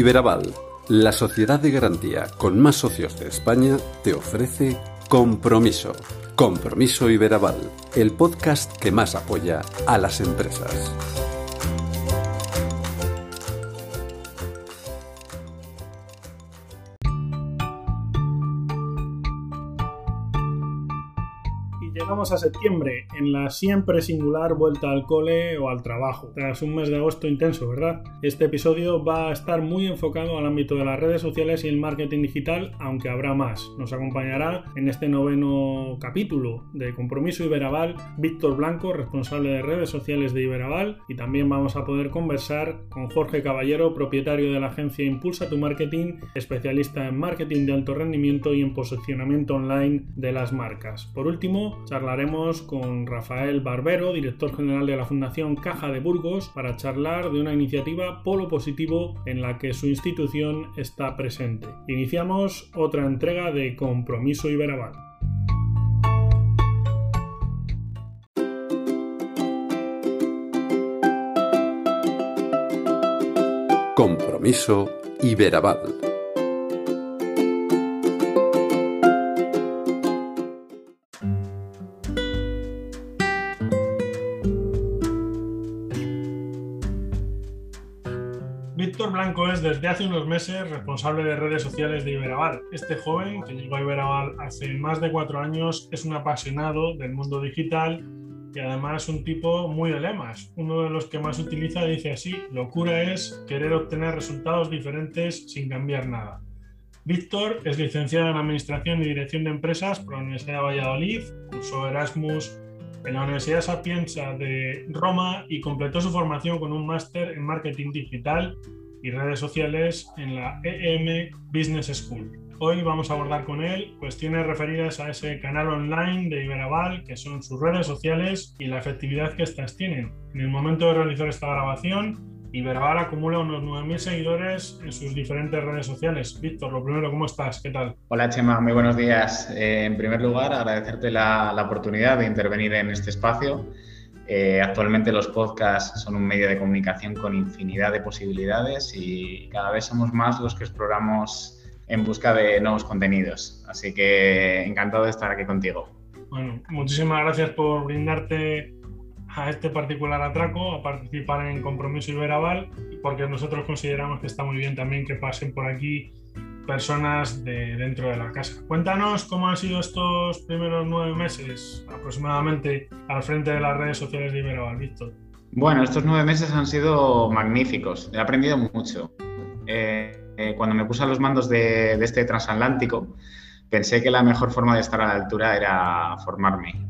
Iberaval, la sociedad de garantía con más socios de España, te ofrece Compromiso. Compromiso Iberaval, el podcast que más apoya a las empresas. A septiembre en la siempre singular vuelta al cole o al trabajo, tras un mes de agosto intenso, ¿verdad? Este episodio va a estar muy enfocado al ámbito de las redes sociales y el marketing digital, aunque habrá más. Nos acompañará en este noveno capítulo de Compromiso Iberaval Víctor Blanco, responsable de redes sociales de Iberaval, y también vamos a poder conversar con Jorge Caballero, propietario de la agencia Impulsa tu Marketing, especialista en marketing de alto rendimiento y en posicionamiento online de las marcas. Por último, charla Con Rafael Barbero, director general de la Fundación Caja de Burgos, para charlar de una iniciativa Polo Positivo en la que su institución está presente. Iniciamos otra entrega de Compromiso Iberaval. Compromiso Iberaval. Es desde hace unos meses responsable de redes sociales de Iberaval. Este joven, que llegó a Iberaval hace más de cuatro años, es un apasionado del mundo digital y además un tipo muy de lemas. Uno de los que más utiliza dice así, locura es querer obtener resultados diferentes sin cambiar nada. Víctor es licenciado en Administración y Dirección de Empresas por la Universidad de Valladolid, cursó Erasmus en la Universidad Sapienza de Roma y completó su formación con un máster en Marketing Digital y redes sociales en la EM Business School. Hoy vamos a abordar con él cuestiones referidas a ese canal online de Iberaval, que son sus redes sociales y la efectividad que éstas tienen. En el momento de realizar esta grabación, Iberaval acumula unos 9.000 seguidores en sus diferentes redes sociales. Víctor, lo primero, ¿cómo estás? ¿Qué tal? Hola Chema, muy buenos días. Eh, en primer lugar, agradecerte la, la oportunidad de intervenir en este espacio eh, actualmente los podcasts son un medio de comunicación con infinidad de posibilidades y cada vez somos más los que exploramos en busca de nuevos contenidos. Así que encantado de estar aquí contigo. Bueno, muchísimas gracias por brindarte a este particular atraco, a participar en Compromiso Iberaval, porque nosotros consideramos que está muy bien también que pasen por aquí personas de dentro de la casa. Cuéntanos cómo han sido estos primeros nueve meses aproximadamente al frente de las redes sociales de Ibero, Víctor. Bueno, estos nueve meses han sido magníficos. He aprendido mucho. Eh, eh, cuando me puse a los mandos de, este transatlántico, pensé que la mejor forma de estar a la altura era formarme.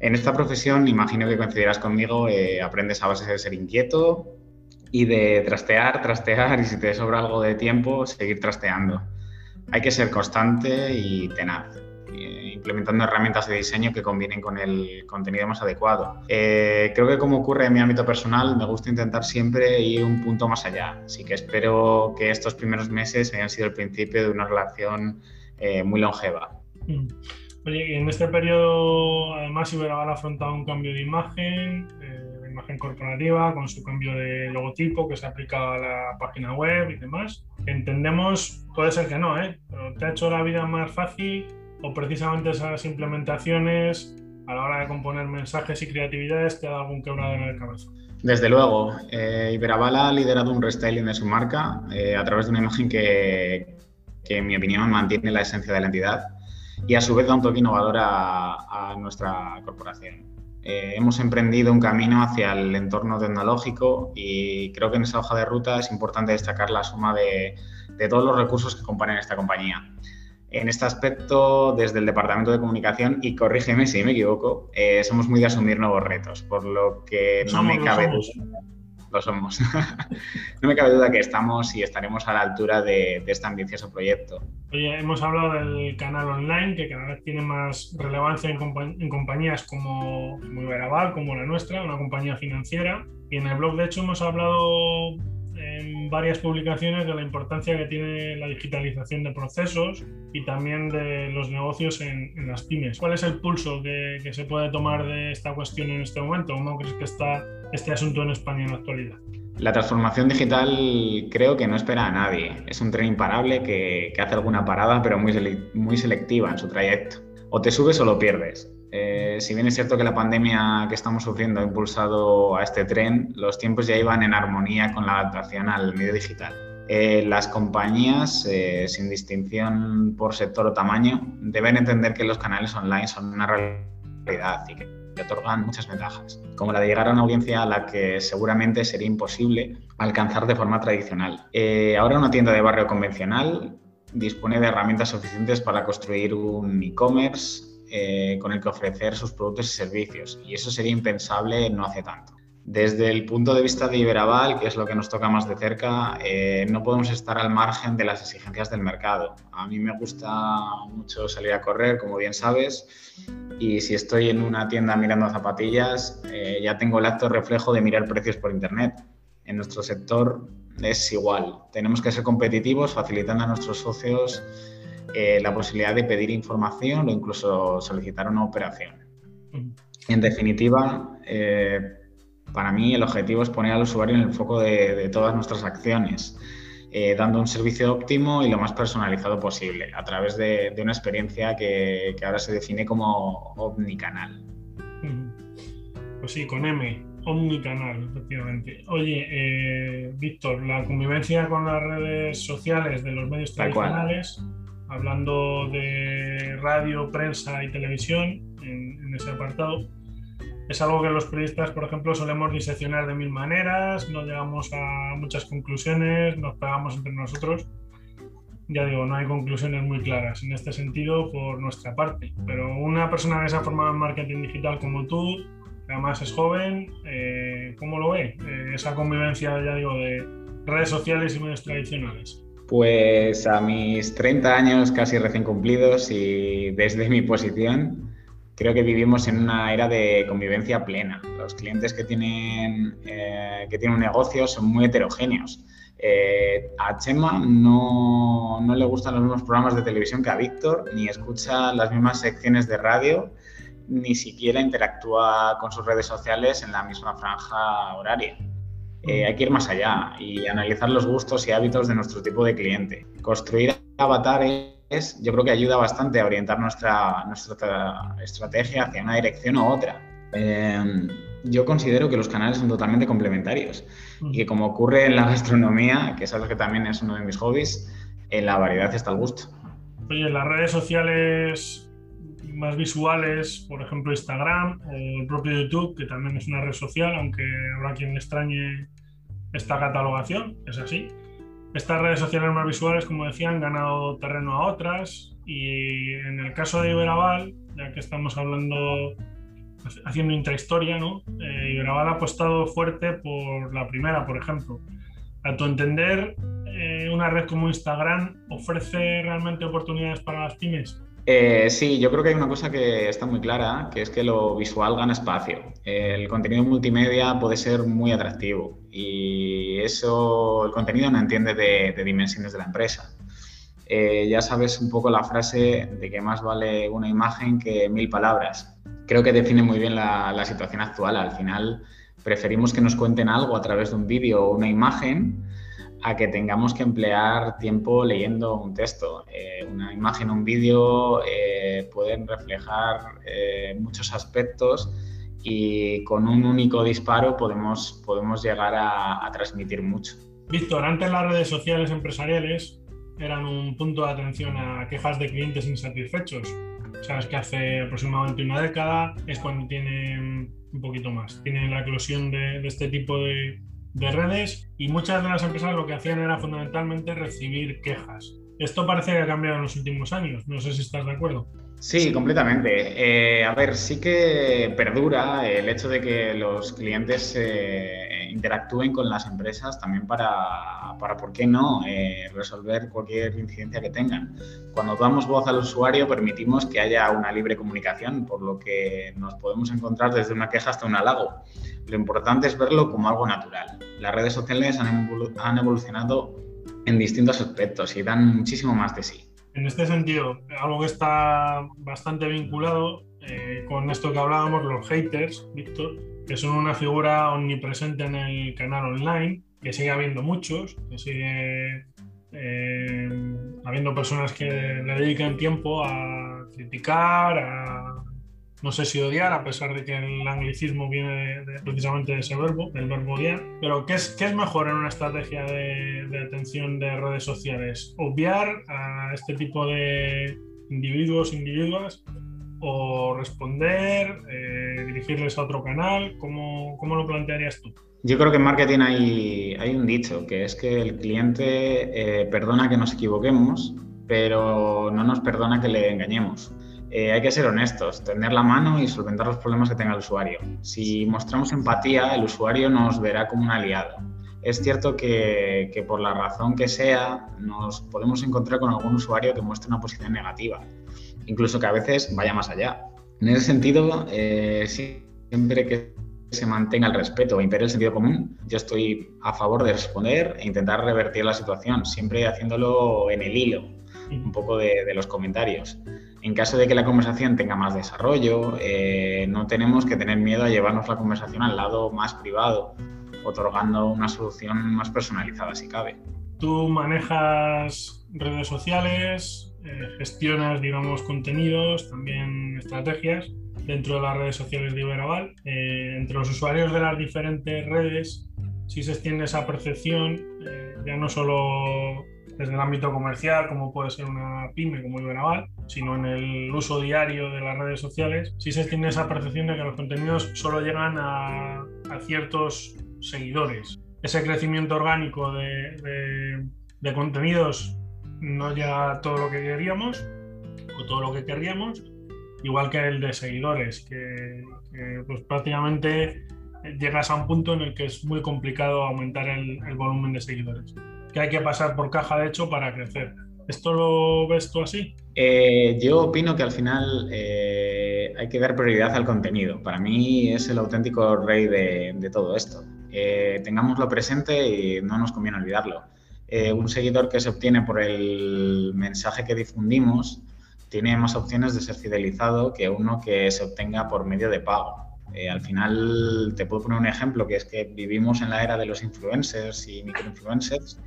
En esta profesión, imagino que coincidirás conmigo, eh, aprendes a base de ser inquieto, y de trastear, trastear y si te sobra algo de tiempo, seguir trasteando. Hay que ser constante y tenaz, eh, implementando herramientas de diseño que combinen con el contenido más adecuado. Eh, creo que como ocurre en mi ámbito personal, me gusta intentar siempre ir un punto más allá, así que espero que estos primeros meses hayan sido el principio de una relación eh, muy longeva. Mm. Oye, en este periodo, además, Iberaval ha afrontado un cambio de imagen, imagen corporativa, con su cambio de logotipo que se aplica a la página web y demás. Entendemos, puede ser que no, ¿eh? pero te ha hecho la vida más fácil o precisamente esas implementaciones a la hora de componer mensajes y creatividades te ha dado algún quebradero en el cabeza. Desde luego, eh, ha liderado un restyling de su marca eh, a través de una imagen que, que, en mi opinión, mantiene la esencia de la entidad y a su vez da un toque innovador a, a nuestra corporación. Eh, hemos emprendido un camino hacia el entorno tecnológico y creo que en esa hoja de ruta es importante destacar la suma de, todos los recursos que componen esta compañía. En este aspecto, desde el Departamento de Comunicación, y corrígeme si me equivoco, eh, somos muy de asumir nuevos retos, por lo que no me cabe duda lo somos. no me cabe duda que estamos y estaremos a la altura de, este ambicioso proyecto. Oye, hemos hablado del canal online, que cada vez tiene más relevancia en, compañías como, como Iberaval, como la nuestra, una compañía financiera. Y en el blog, de hecho, hemos hablado en varias publicaciones de la importancia que tiene la digitalización de procesos y también de los negocios en, las pymes. ¿Cuál es el pulso que, se puede tomar de esta cuestión en este momento? ¿Cómo crees que está este asunto en España en la actualidad? La transformación digital creo que no espera a nadie. Es un tren imparable que, hace alguna parada, pero muy, muy selectiva en su trayecto. O te subes o lo pierdes. Si bien es cierto que la pandemia que estamos sufriendo ha impulsado a este tren, los tiempos ya iban en armonía con la adaptación al medio digital. Eh, las compañías, eh, sin distinción por sector o tamaño, deben entender que los canales online son una realidad y que que otorgan muchas ventajas, como la de llegar a una audiencia a la que seguramente sería imposible alcanzar de forma tradicional. Eh, ahora una tienda de barrio convencional dispone de herramientas suficientes para construir un e-commerce eh, con el que ofrecer sus productos y servicios, y eso sería impensable no hace tanto. Desde el punto de vista de Iberaval, que es lo que nos toca más de cerca, eh, no podemos estar al margen de las exigencias del mercado. A mí me gusta mucho salir a correr, como bien sabes, y si estoy en una tienda mirando zapatillas, eh, ya tengo el acto reflejo de mirar precios por Internet. En nuestro sector es igual. Tenemos que ser competitivos, facilitando a nuestros socios eh, la posibilidad de pedir información o incluso solicitar una operación. En definitiva, para mí el objetivo es poner al usuario en el foco de, todas nuestras acciones, eh, dando un servicio óptimo y lo más personalizado posible, a través de, una experiencia que, ahora se define como omnicanal. Pues sí, con M, omnicanal, efectivamente. Oye, eh, Víctor, la convivencia con las redes sociales de los medios tradicionales, hablando de radio, prensa y televisión en ese apartado, es algo que los periodistas, por ejemplo, solemos diseccionar de mil maneras, no llegamos a muchas conclusiones, nos pegamos entre nosotros. Ya digo, no hay conclusiones muy claras en este sentido por nuestra parte, pero una persona que se ha formado en marketing digital como tú, que además es joven, eh, ¿cómo lo ve eh, esa convivencia, ya digo, de redes sociales y medios tradicionales? Pues a mis 30 años casi recién cumplidos y desde mi posición, creo que vivimos en una era de convivencia plena. Los clientes que tienen, eh, que tienen un negocio son muy heterogéneos. Eh, a Chema no, no, le gustan los mismos programas de televisión que a Víctor, ni escucha las mismas secciones de radio, ni siquiera interactúa con sus redes sociales en la misma franja horaria. Eh, hay que ir más allá y analizar los gustos y hábitos de nuestro tipo de cliente. Construir avatares yo creo que ayuda bastante a orientar nuestra, nuestra estrategia hacia una dirección u otra. Em, yo considero que los canales son totalmente complementarios y que como ocurre en la gastronomía, que sabes que también es uno de mis hobbies, en la variedad está el gusto. Oye, las redes sociales más visuales, por ejemplo Instagram o el propio YouTube, que también es una red social, aunque habrá quien extrañe esta catalogación, es así. Estas redes sociales más visuales, como decía, han ganado terreno a otras y en el caso de Iberaval, ya que estamos hablando, haciendo intrahistoria, ¿no? Eh, Iberaval ha apostado fuerte por la primera, por ejemplo. A tu entender, eh, ¿una red como Instagram ofrece realmente oportunidades para las pymes? Eh, sí, yo creo que hay una cosa que está muy clara, que es que lo visual gana espacio. El contenido multimedia puede ser muy atractivo y eso el contenido no entiende de, dimensiones de la empresa. Eh, ya sabes un poco la frase de que más vale una imagen que mil palabras. Creo que define muy bien la, la situación actual. Al final preferimos que nos cuenten algo a través de un vídeo o una imagen a que tengamos que emplear tiempo leyendo un texto. Eh, una imagen un vídeo eh, pueden reflejar eh, muchos aspectos y con un único disparo podemos, podemos llegar a, transmitir mucho. Víctor, antes las redes sociales empresariales eran un punto de atención a quejas de clientes insatisfechos. Sabes que hace aproximadamente una década es cuando tienen un poquito más, tienen la eclosión de este tipo de, de redes y muchas de las empresas lo que hacían era fundamentalmente recibir quejas. Esto parece que ha cambiado en los últimos años, no sé si estás de acuerdo. Sí, completamente. Eh, a ver, sí que perdura el hecho de que los clientes eh, interactúen con las empresas también para, para ¿por qué no?, eh, resolver cualquier incidencia que tengan. Cuando damos voz al usuario permitimos que haya una libre comunicación, por lo que nos podemos encontrar desde una queja hasta un halago. Lo importante es verlo como algo natural. Las redes sociales han evolucionado en distintos aspectos y dan muchísimo más de sí. En este sentido, algo que está bastante vinculado eh, con esto que hablábamos, los haters, Víctor, que son una figura omnipresente en el canal online, que sigue habiendo muchos, que sigue eh, habiendo personas que le dedican tiempo a criticar, a no sé si odiar, a pesar de que el anglicismo viene precisamente de ese verbo, del verbo odiar. Pero, ¿qué es, es mejor en una estrategia de, de, atención de redes sociales? ¿Obviar a este tipo de individuos, individuas? ¿O responder, eh, dirigirles a otro canal? ¿Cómo, ¿Cómo, lo plantearías tú? Yo creo que en marketing hay, hay un dicho, que es que el cliente eh, perdona que nos equivoquemos, pero no nos perdona que le engañemos. Eh, hay que ser honestos, tender la mano y solventar los problemas que tenga el usuario. Si mostramos empatía, el usuario nos verá como un aliado. Es cierto que, que, por la razón que sea, nos podemos encontrar con algún usuario que muestre una posición negativa, incluso que a veces vaya más allá. En ese sentido, eh, siempre que se mantenga el respeto e impere el sentido común, yo estoy a favor de responder e intentar revertir la situación, siempre haciéndolo en el hilo, un poco de, de los comentarios. En caso de que la conversación tenga más desarrollo, eh, no tenemos que tener miedo a llevarnos la conversación al lado más privado, otorgando una solución más personalizada si cabe. Tú manejas redes sociales, eh, gestionas, digamos, contenidos, también estrategias dentro de las redes sociales de Iberaval. Eh, entre los usuarios de las diferentes redes, si se extiende esa percepción, eh, ya no solo desde el ámbito comercial, como puede ser una pyme como Iberaval, sino en el uso diario de las redes sociales, sí se tiene esa percepción de que los contenidos solo llegan a, ciertos seguidores. Ese crecimiento orgánico de, contenidos no llega todo lo que queríamos o todo lo que querríamos, igual que el de seguidores, que, pues prácticamente llegas a un punto en el que es muy complicado aumentar el, volumen de seguidores que hay que pasar por caja de hecho para crecer. ¿Esto lo ves tú así? Eh, yo opino que al final eh, hay que dar prioridad al contenido. Para mí es el auténtico rey de, de todo esto. Eh, tengámoslo presente y no nos conviene olvidarlo. Eh, un seguidor que se obtiene por el mensaje que difundimos tiene más opciones de ser fidelizado que uno que se obtenga por medio de pago. Eh, al final, te puedo poner un ejemplo, que es que vivimos en la era de los influencers y microinfluencers,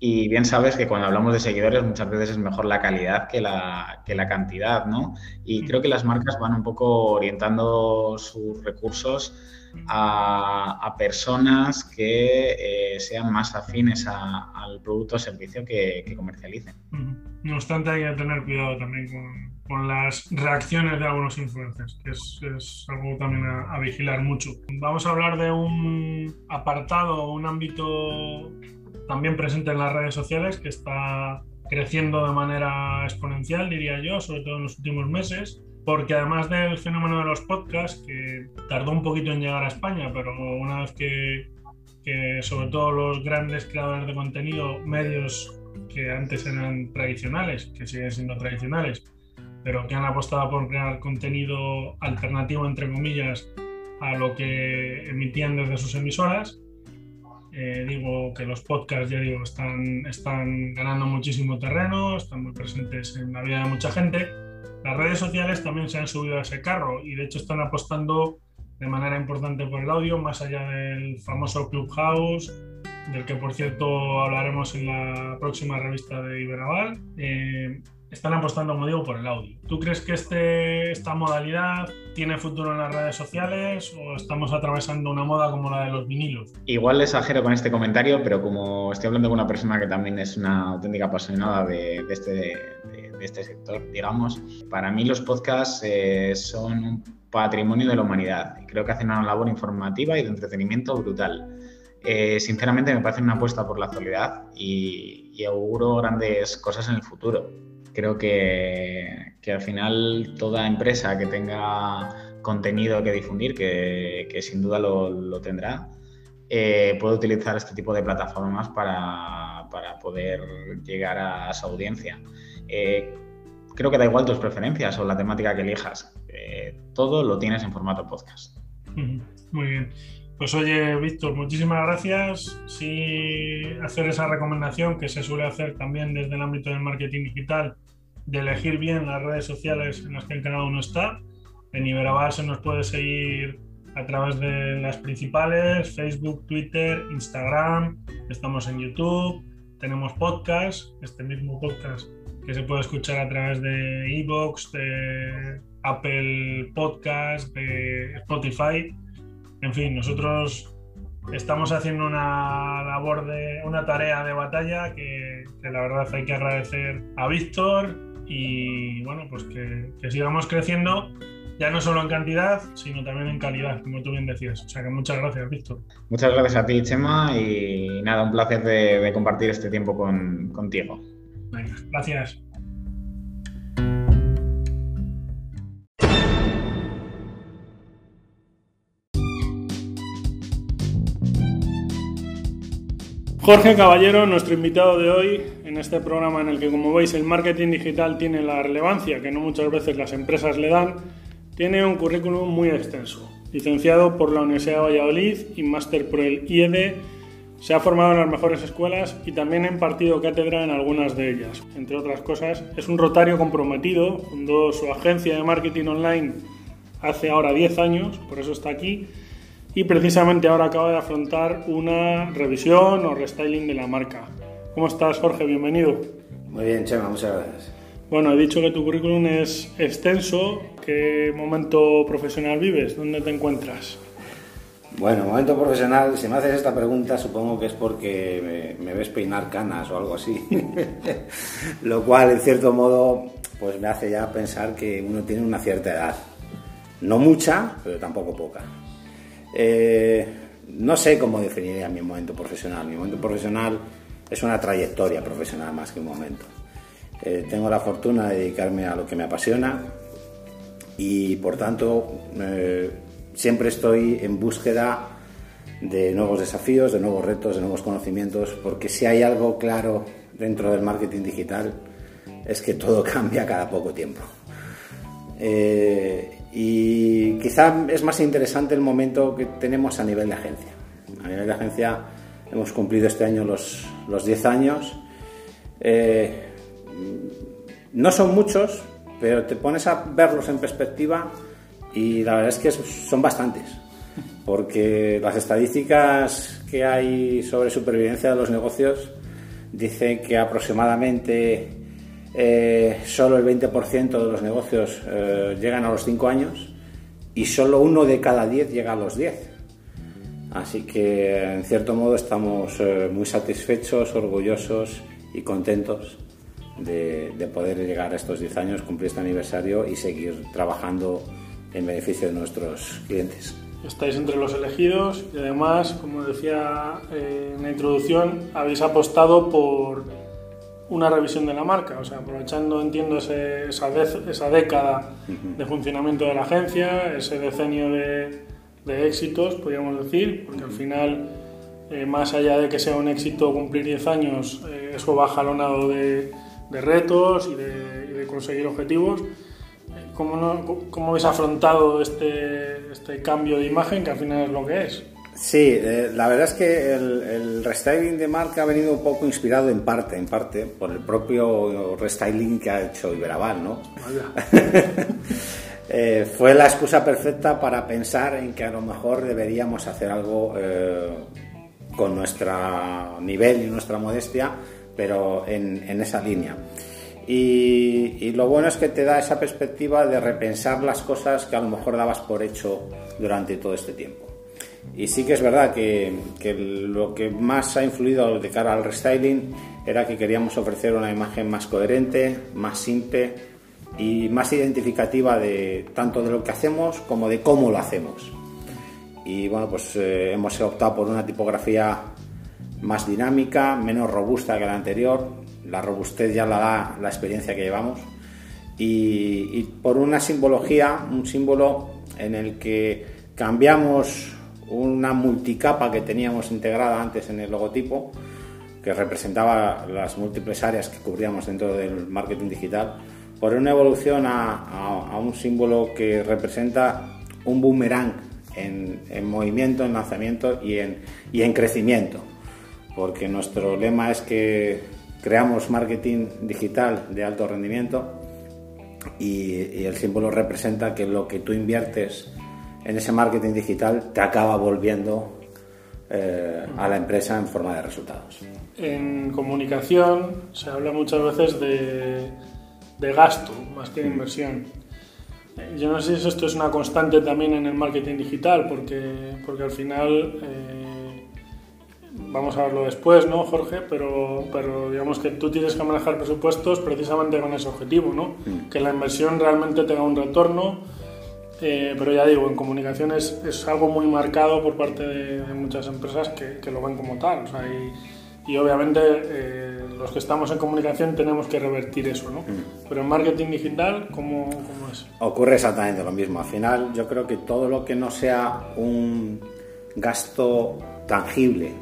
y bien sabes que cuando hablamos de seguidores muchas veces es mejor la calidad que la, que la cantidad, ¿no? Y creo que las marcas van un poco orientando sus recursos a, a personas que eh, sean más afines a, al producto o servicio que, que comercialicen. No obstante, hay que tener cuidado también con, con las reacciones de algunos influencers, que es, es algo también a, a, vigilar mucho. Vamos a hablar de un apartado, un ámbito también presente en las redes sociales que está creciendo de manera exponencial, diría yo, sobre todo en los últimos meses, porque además del fenómeno de los podcasts, que tardó un poquito en llegar a España, pero una vez que, que sobre todo los grandes creadores de contenido, medios que antes eran tradicionales, que siguen siendo tradicionales, pero que han apostado por crear contenido alternativo, entre comillas, a lo que emitían desde sus emisoras, eh, digo que los podcasts, ya digo, están, están ganando muchísimo terreno, están muy presentes en la vida de mucha gente. Las redes sociales también se han subido a ese carro y de hecho están apostando de manera importante por el audio, más allá del famoso Clubhouse, del que por cierto hablaremos en la próxima revista de Iberaval. Eh, están apostando, como digo, por el audio. ¿Tú crees que este, esta modalidad tiene futuro en las redes sociales o estamos atravesando una moda como la de los vinilos? Igual exagero con este comentario, pero como estoy hablando con una persona que también es una auténtica apasionada de, este, de este, sector, digamos, para mí los podcasts eh, son un patrimonio de la humanidad. Creo que hacen una labor informativa y de entretenimiento brutal. Eh, sinceramente me parece una apuesta por la actualidad y, y auguro grandes cosas en el futuro creo que, que, al final toda empresa que tenga contenido que difundir, que, que sin duda lo, lo tendrá, eh, puede utilizar este tipo de plataformas para, para poder llegar a su audiencia. Eh, creo que da igual tus preferencias o la temática que elijas. Eh, todo lo tienes en formato podcast. Muy bien. Pues oye, Víctor, muchísimas gracias. Sí, hacer esa recomendación que se suele hacer también desde el ámbito del marketing digital, de elegir bien las redes sociales en las que cada uno está. En Iberabar se nos puede seguir a través de las principales, Facebook, Twitter, Instagram, estamos en YouTube, tenemos podcast, este mismo podcast que se puede escuchar a través de Evox, de Apple Podcast, de Spotify. En fin, nosotros estamos haciendo una labor de una tarea de batalla que, la verdad hay que agradecer a Víctor y bueno, pues que, que sigamos creciendo ya no solo en cantidad, sino también en calidad, como tú bien decías. O sea que muchas gracias, Víctor. Muchas gracias a ti, Chema, y nada, un placer de, compartir este tiempo contigo. Venga, gracias. Jorge Caballero, nuestro invitado de hoy en este programa en el que, como veis, el marketing digital tiene la relevancia que no muchas veces las empresas le dan tiene un currículum muy extenso. Licenciado por la Universidad de Valladolid y máster por el IED, se ha formado en las mejores escuelas y también ha impartido cátedra en algunas de ellas. Entre otras cosas, es un rotario comprometido, fundó su agencia de marketing online hace ahora 10 años, por eso está aquí, y precisamente ahora acaba de afrontar una revisión o restyling de la marca. ¿Cómo estás, Jorge? Bienvenido. Muy bien, Chema, muchas gracias. Bueno, he dicho que tu currículum es extenso. ¿Qué momento profesional vives? ¿Dónde te encuentras? Bueno, momento profesional, si me haces esta pregunta supongo que es porque me, ves peinar canas o algo así. Lo cual, en cierto modo, pues me hace ya pensar que uno tiene una cierta edad. No mucha, pero tampoco poca. Eh, no sé cómo definiría mi momento profesional. Mi momento profesional es una trayectoria profesional más que un momento. Eh, tengo la fortuna de dedicarme a lo que me apasiona y por tanto eh, siempre estoy en búsqueda de nuevos desafíos, de nuevos retos, de nuevos conocimientos, porque si hay algo claro dentro del marketing digital es que todo cambia cada poco tiempo. Eh, y quizá es más interesante el momento que tenemos a nivel de agencia. A nivel de agencia hemos cumplido este año los, los 10 años. No son muchos, pero te pones a verlos en perspectiva y la verdad es que son bastantes, porque las estadísticas que hay sobre supervivencia de los negocios dicen que aproximadamente eh, solo el 20% de los negocios eh, llegan a los 5 años y solo uno de cada 10 llega a los 10. Así que en cierto modo estamos eh, muy satisfechos, orgullosos y contentos de, poder llegar a estos 10 años, cumplir este aniversario y seguir trabajando en beneficio de nuestros clientes. Estáis entre los elegidos y además, como decía eh, en la introducción, habéis apostado por una revisión de la marca, o sea, aprovechando, entiendo, esa, esa, década de funcionamiento de la agencia, ese decenio de, éxitos, podríamos decir, porque al final, eh, más allá de que sea un éxito cumplir 10 años, eh, eso va jalonado de, de retos y de, conseguir objetivos. ¿Cómo, ¿Cómo, habéis afrontado este, este, cambio de imagen que al final es lo que es? Sí, eh, la verdad es que el, restyling de marca ha venido un poco inspirado en parte, en parte, por el propio restyling que ha hecho Iberaval, ¿no? eh, fue la excusa perfecta para pensar en que a lo mejor deberíamos hacer algo eh, con nuestro nivel y nuestra modestia pero en, esa línea. Y, lo bueno es que te da esa perspectiva de repensar las cosas que a lo mejor dabas por hecho durante todo este tiempo. Y sí que es verdad que, lo que más ha influido de cara al restyling era que queríamos ofrecer una imagen más coherente, más simple y más identificativa de tanto de lo que hacemos como de cómo lo hacemos. Y bueno, pues eh, hemos optado por una tipografía más dinámica, menos robusta que la anterior. La robustez ya la da la experiencia que llevamos. Y, por una simbología, un símbolo en el que cambiamos una multicapa que teníamos integrada antes en el logotipo, que representaba las múltiples áreas que cubríamos dentro del marketing digital, por una evolución a, un símbolo que representa un boomerang en, movimiento, en lanzamiento y en, y en crecimiento porque nuestro lema es que creamos marketing digital de alto rendimiento y, el símbolo representa que lo que tú inviertes en ese marketing digital te acaba volviendo eh, a la empresa en forma de resultados. En comunicación se habla muchas veces de, de gasto más que de inversión. Yo no sé si esto es una constante también en el marketing digital, porque, porque al final, eh, vamos a verlo después, ¿no, Jorge? Pero, pero digamos que tú tienes que manejar presupuestos precisamente con ese objetivo, ¿no? Mm. Que la inversión realmente tenga un retorno, eh, pero ya digo, en comunicación es, es, algo muy marcado por parte de, de muchas empresas que, que, lo ven como tal, o sea, y, y obviamente... Eh, los que estamos en comunicación tenemos que revertir eso, ¿no? Mm. Pero en marketing digital, ¿cómo, ¿cómo, es? Ocurre exactamente lo mismo. Al final, yo creo que todo lo que no sea un gasto tangible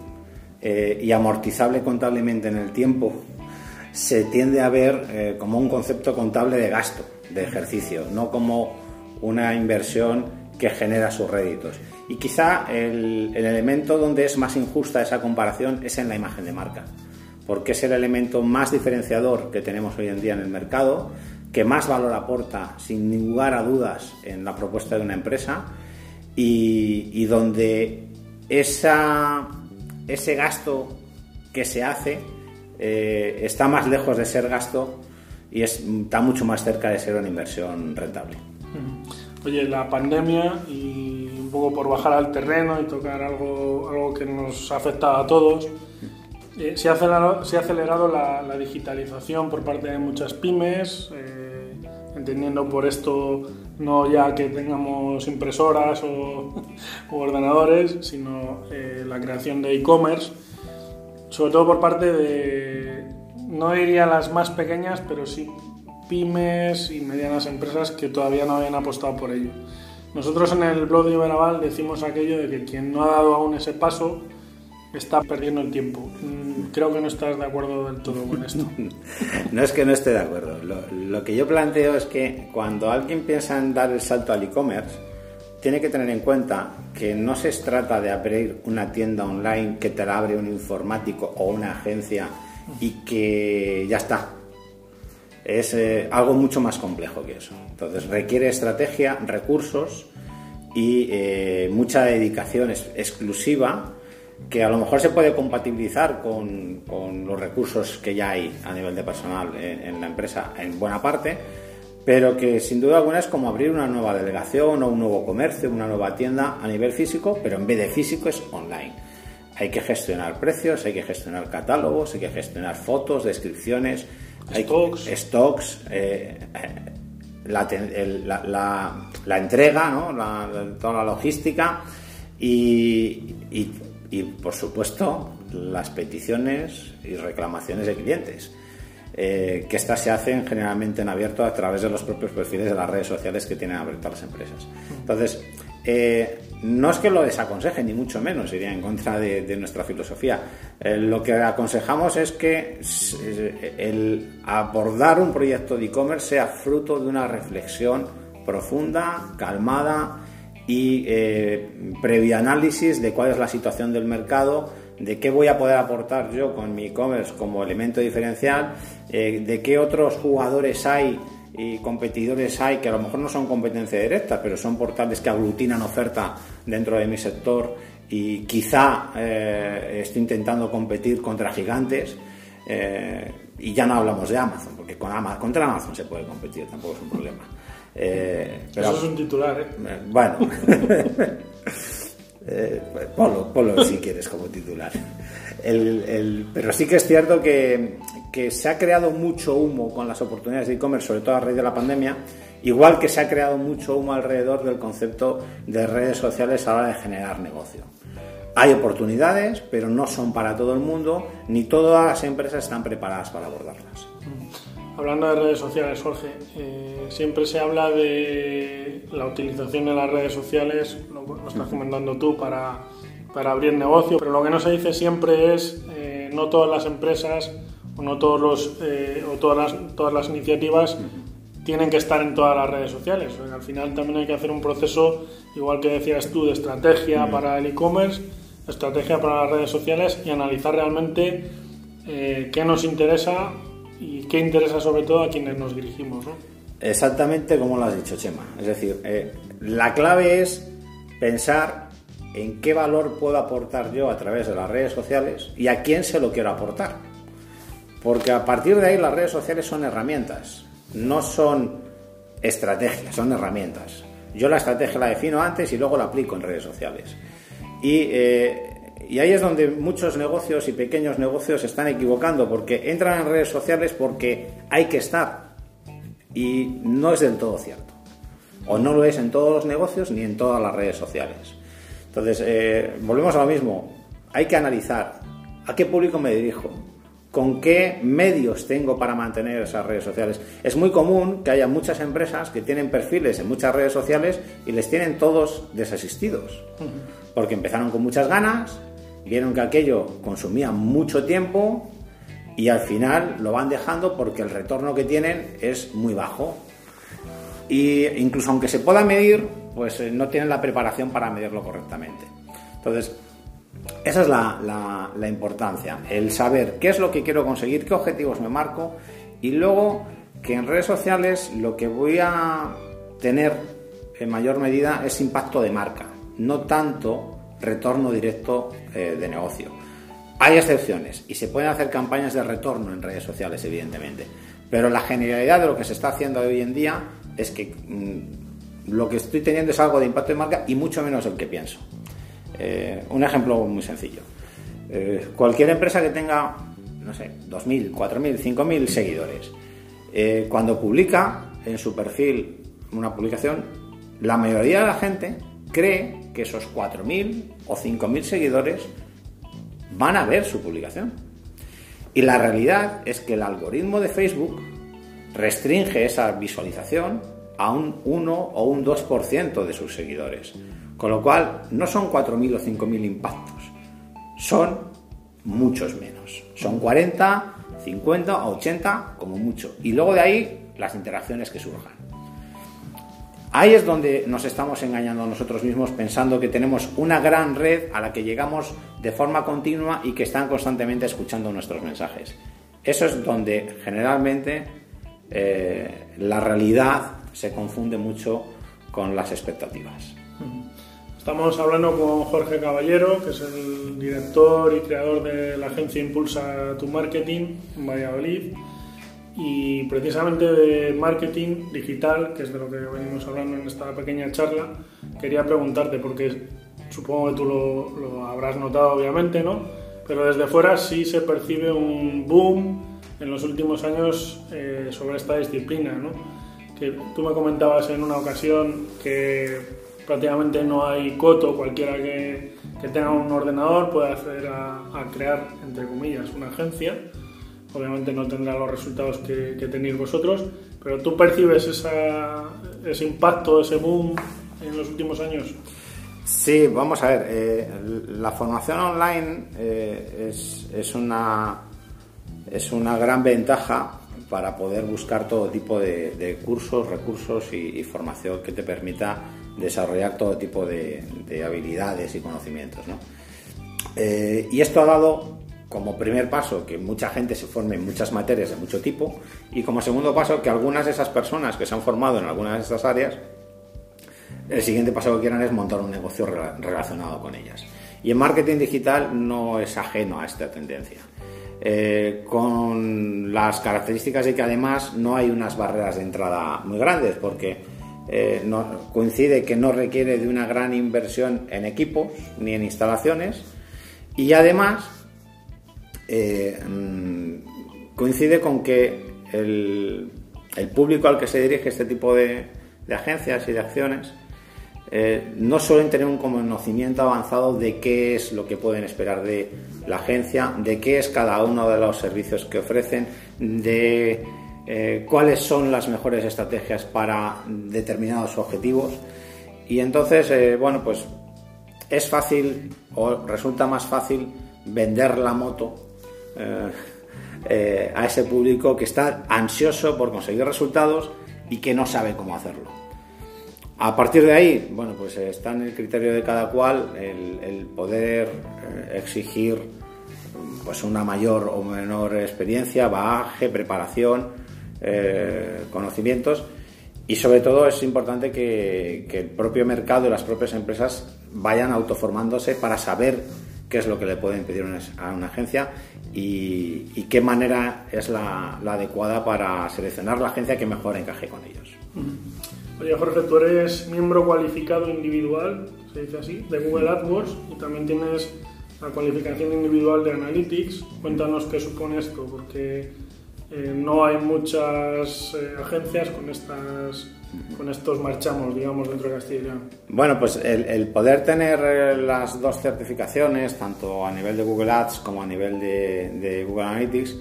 eh, y amortizable contablemente en el tiempo, se tiende a ver eh, como un concepto contable de gasto, de ejercicio, no como una inversión que genera sus réditos. Y quizá el, el elemento donde es más injusta esa comparación es en la imagen de marca porque es el elemento más diferenciador que tenemos hoy en día en el mercado, que más valor aporta, sin lugar a dudas, en la propuesta de una empresa y donde esa, ese gasto que se hace eh, está más lejos de ser gasto y es, está mucho más cerca de ser una inversión rentable. Oye, la pandemia y un poco por bajar al terreno y tocar algo, algo que nos ha afectado a todos, eh, se, ha acelerado, se ha acelerado la, la, digitalización por parte de muchas pymes, eh, entendiendo por esto no ya que tengamos impresoras o, o ordenadores, sino eh, la creación de e-commerce, sobre todo por parte de, no diría las más pequeñas, pero sí pymes y medianas empresas que todavía no habían apostado por ello. Nosotros en el blog de Iberaval decimos aquello de que quien no ha dado aún ese paso está perdiendo el tiempo. Creo que no estás de acuerdo del todo con esto. no es que no esté de acuerdo. Lo, lo, que yo planteo es que cuando alguien piensa en dar el salto al e-commerce, tiene que tener en cuenta que no se trata de abrir una tienda online que te la abre un informático o una agencia y que ya está. Es eh, algo mucho más complejo que eso. Entonces requiere estrategia, recursos y eh, mucha dedicación exclusiva que a lo mejor se puede compatibilizar con, con, los recursos que ya hay a nivel de personal en, en, la empresa en buena parte, pero que sin duda alguna es como abrir una nueva delegación o un nuevo comercio, una nueva tienda a nivel físico, pero en vez de físico es online. Hay que gestionar precios, hay que gestionar catálogos, hay que gestionar fotos, descripciones, stocks, hay, stocks eh, la, el, la, la, la, entrega, ¿no? toda la logística y, y y por supuesto las peticiones y reclamaciones de clientes. Eh, que estas se hacen generalmente en abierto a través de los propios perfiles de las redes sociales que tienen abiertas las empresas. Entonces, eh, no es que lo desaconseje, ni mucho menos, iría en contra de, nuestra filosofía. Eh, lo que aconsejamos es que el abordar un proyecto de e-commerce sea fruto de una reflexión profunda, calmada, y eh, previo análisis de cuál es la situación del mercado, de qué voy a poder aportar yo con mi e-commerce como elemento diferencial, eh, de qué otros jugadores hay y competidores hay que a lo mejor no son competencia directa, pero son portales que aglutinan oferta dentro de mi sector y quizá eh, estoy intentando competir contra gigantes. Eh, y ya no hablamos de Amazon, porque contra Amazon se puede competir, tampoco es un problema. Eh, pero, Eso es un titular, ¿eh? Bueno, eh, ponlo, ponlo si quieres como titular. El, el, pero sí que es cierto que, que, se ha creado mucho humo con las oportunidades de e-commerce, sobre todo a raíz de la pandemia, igual que se ha creado mucho humo alrededor del concepto de redes sociales a la hora de generar negocio. Hay oportunidades, pero no son para todo el mundo, ni todas las empresas están preparadas para abordarlas. Hablando de redes sociales, Jorge, eh, siempre se habla de la utilización de las redes sociales, lo, lo estás comentando tú, para, para, abrir negocio, pero lo que no se dice siempre es eh, no todas las empresas o no todos los, eh, o todas las, todas las iniciativas tienen que estar en todas las redes sociales. O sea, al final también hay que hacer un proceso, igual que decías tú, de estrategia mm. para el e-commerce, estrategia para las redes sociales y analizar realmente eh, qué nos interesa y qué interesa sobre todo a quienes nos dirigimos. ¿no? Exactamente como lo has dicho, Chema. Es decir, eh, la clave es pensar en qué valor puedo aportar yo a través de las redes sociales y a quién se lo quiero aportar. Porque a partir de ahí las redes sociales son herramientas, no son estrategias, son herramientas. Yo la estrategia la defino antes y luego la aplico en redes sociales. Y, eh, y ahí es donde muchos negocios y pequeños negocios se están equivocando, porque entran en redes sociales porque hay que estar. Y no es del todo cierto. O no lo es en todos los negocios ni en todas las redes sociales. Entonces, eh, volvemos a lo mismo. Hay que analizar a qué público me dirijo, con qué medios tengo para mantener esas redes sociales. Es muy común que haya muchas empresas que tienen perfiles en muchas redes sociales y les tienen todos desasistidos, porque empezaron con muchas ganas, vieron que aquello consumía mucho tiempo y al final lo van dejando porque el retorno que tienen es muy bajo. Y incluso aunque se pueda medir, pues eh, no tienen la preparación para medirlo correctamente. Entonces, esa es la, importancia, el saber qué es lo que quiero conseguir, qué objetivos me marco y luego que en redes sociales lo que voy a tener en mayor medida es impacto de marca, no tanto retorno directo eh, de negocio. Hay excepciones y se pueden hacer campañas de retorno en redes sociales, evidentemente, pero la generalidad de lo que se está haciendo hoy en día es que mm, lo que estoy teniendo es algo de impacto de marca y mucho menos el que pienso. Eh, un ejemplo muy sencillo. Eh, cualquier empresa que tenga, no sé, 2.000, 4.000, 5.000 seguidores, cuando publica en su perfil una publicación, la mayoría de la gente cree que esos 4.000 o 5.000 seguidores van a ver su publicación. Y la realidad es que el algoritmo de Facebook restringe esa visualización a un 1 o un 2% de sus seguidores. Con lo cual, no son 4.000 o 5.000 impactos, son muchos menos. Son 40, 50 o 80 como mucho. Y luego de ahí, las interacciones que surjan. Ahí es donde nos estamos engañando nosotros mismos pensando que tenemos una gran red a la que llegamos de forma continua y que están constantemente escuchando nuestros mensajes. Eso es donde generalmente eh, la realidad se confunde mucho con las expectativas. Estamos hablando con Jorge Caballero, que es el director y creador de la agencia Impulsa tu Marketing en Valladolid. Y precisamente de marketing digital, que es de lo que venimos hablando en esta pequeña charla, quería preguntarte, porque supongo que tú lo, habrás notado obviamente, ¿no? Pero desde fuera sí se percibe un boom en los últimos años eh, sobre esta disciplina, ¿no? Que tú me comentabas en una ocasión que prácticamente no hay coto, cualquiera que, tenga un ordenador puede acceder a, crear, entre comillas, una agencia. Obviamente no tendrá los resultados que, tenéis vosotros, pero tú percibes ese impacto, ese boom en los últimos años. Sí, vamos a ver, eh, la formación online eh, es, una, es una gran ventaja para poder buscar todo tipo de, cursos, recursos y, formación que te permita desarrollar todo tipo de, habilidades y conocimientos. Eh, y esto ha dado como primer paso que mucha gente se forme en muchas materias de mucho tipo y como segundo paso que algunas de esas personas que se han formado en algunas de estas áreas, el siguiente paso que quieran es montar un negocio relacionado con ellas. Y en marketing digital no es ajeno a esta tendencia. Eh, con las características de que además no hay unas barreras de entrada muy grandes, porque eh, coincide que no requiere de una gran inversión en equipos ni en instalaciones y además eh, mm, coincide con que el, público al que se dirige este tipo de, agencias y de acciones eh, no suelen tener un conocimiento avanzado de qué es lo que pueden esperar de la agencia, de qué es cada uno de los servicios que ofrecen, de eh, cuáles son las mejores estrategias para determinados objetivos. Y entonces, bueno, pues es fácil o resulta más fácil vender la moto eh, a ese público que está ansioso por conseguir resultados y que no sabe cómo hacerlo. A partir de ahí, bueno, pues está en el criterio de cada cual el, poder exigir pues una mayor o menor experiencia, bagaje, preparación eh, conocimientos y sobre todo es importante que, el propio mercado y las propias empresas vayan autoformándose para saber qué es lo que le pueden pedir a una agencia y, qué manera es la, adecuada para seleccionar la agencia que mejor encaje con ellos. Oye Jorge, tú eres miembro cualificado individual, se dice así, de Google AdWords y también tienes la cualificación individual de Analytics. Cuéntanos qué supone esto, porque eh, no hay muchas eh, agencias con estas con estos marchamos, digamos, dentro de Castilla. Bueno, pues el, poder tener eh, las dos certificaciones, tanto a nivel de Google Ads como a nivel de, Google Analytics,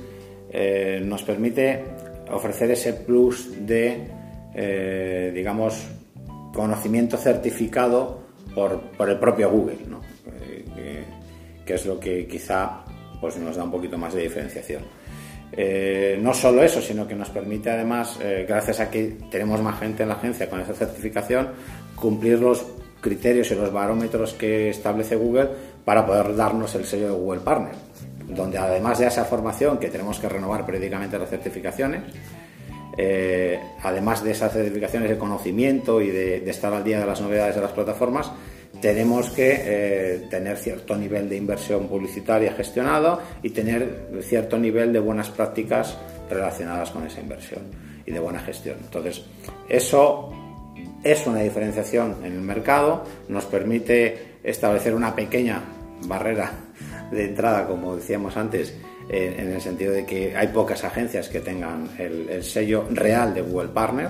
nos permite ofrecer ese plus de, digamos, conocimiento certificado por, por, el propio Google, ¿no? que, es lo que quizá pues, nos da un poquito más de diferenciación. Eh, no solo eso, sino que nos permite además, eh, gracias a que tenemos más gente en la agencia con esa certificación, cumplir los criterios y los barómetros que establece Google para poder darnos el sello de Google Partner, donde además de esa formación que tenemos que renovar periódicamente las certificaciones, eh, además de esas certificaciones de conocimiento y de estar al día de las novedades de las plataformas, tenemos que eh, tener cierto nivel de inversión publicitaria gestionado y tener cierto nivel de buenas prácticas relacionadas con esa inversión y de buena gestión. Entonces, eso es una diferenciación en el mercado, nos permite establecer una pequeña barrera de entrada, como decíamos antes, en, el sentido de que hay pocas agencias que tengan el sello real de Google Partner